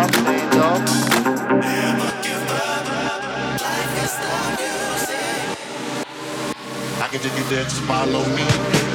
I can just you there, just follow me.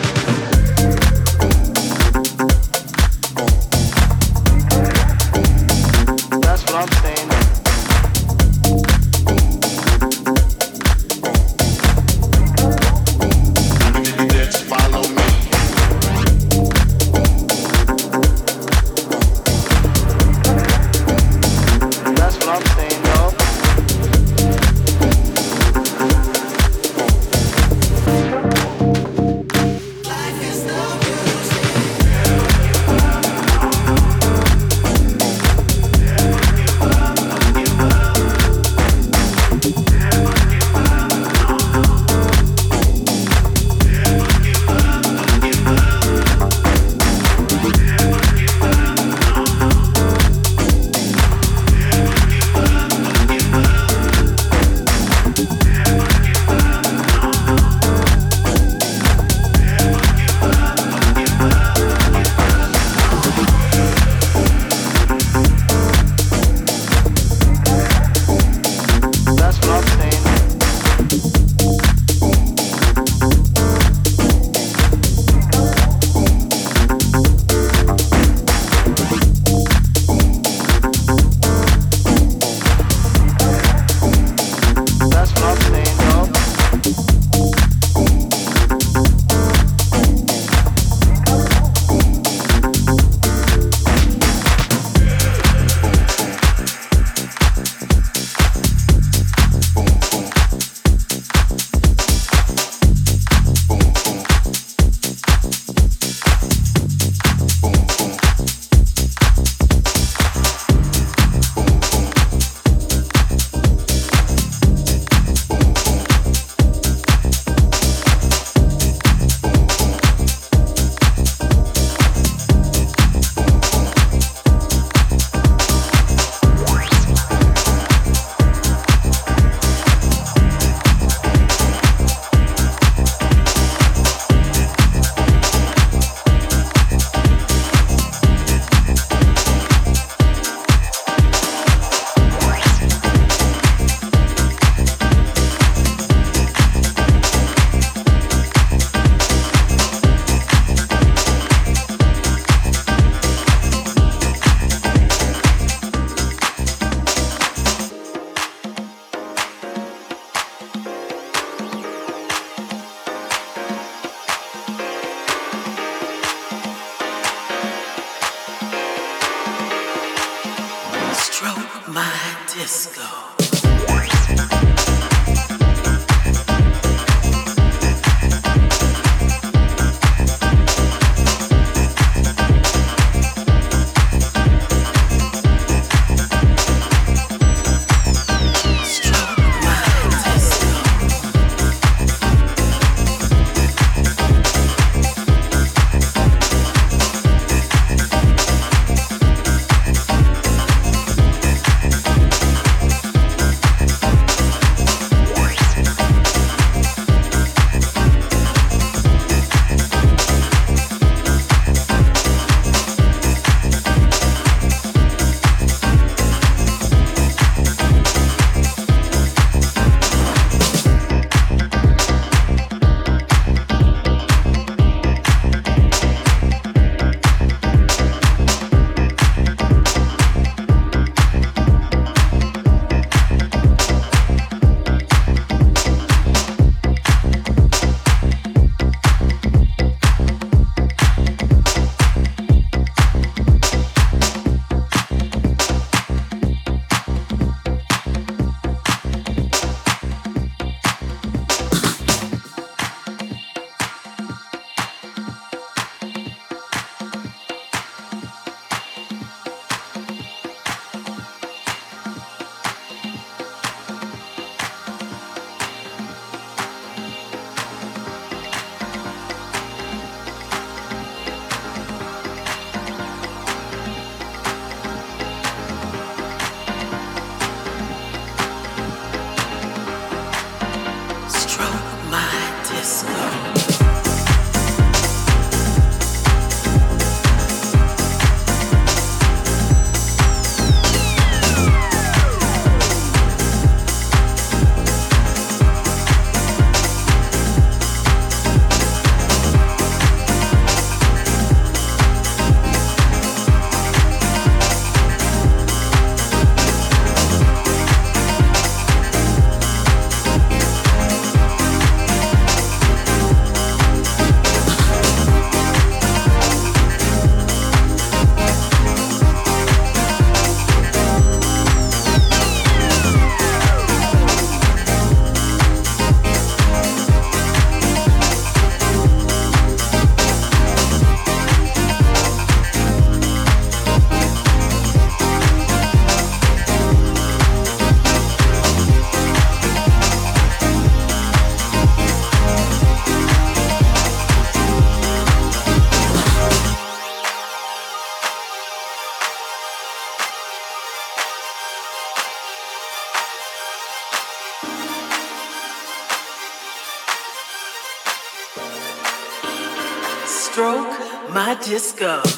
Disco.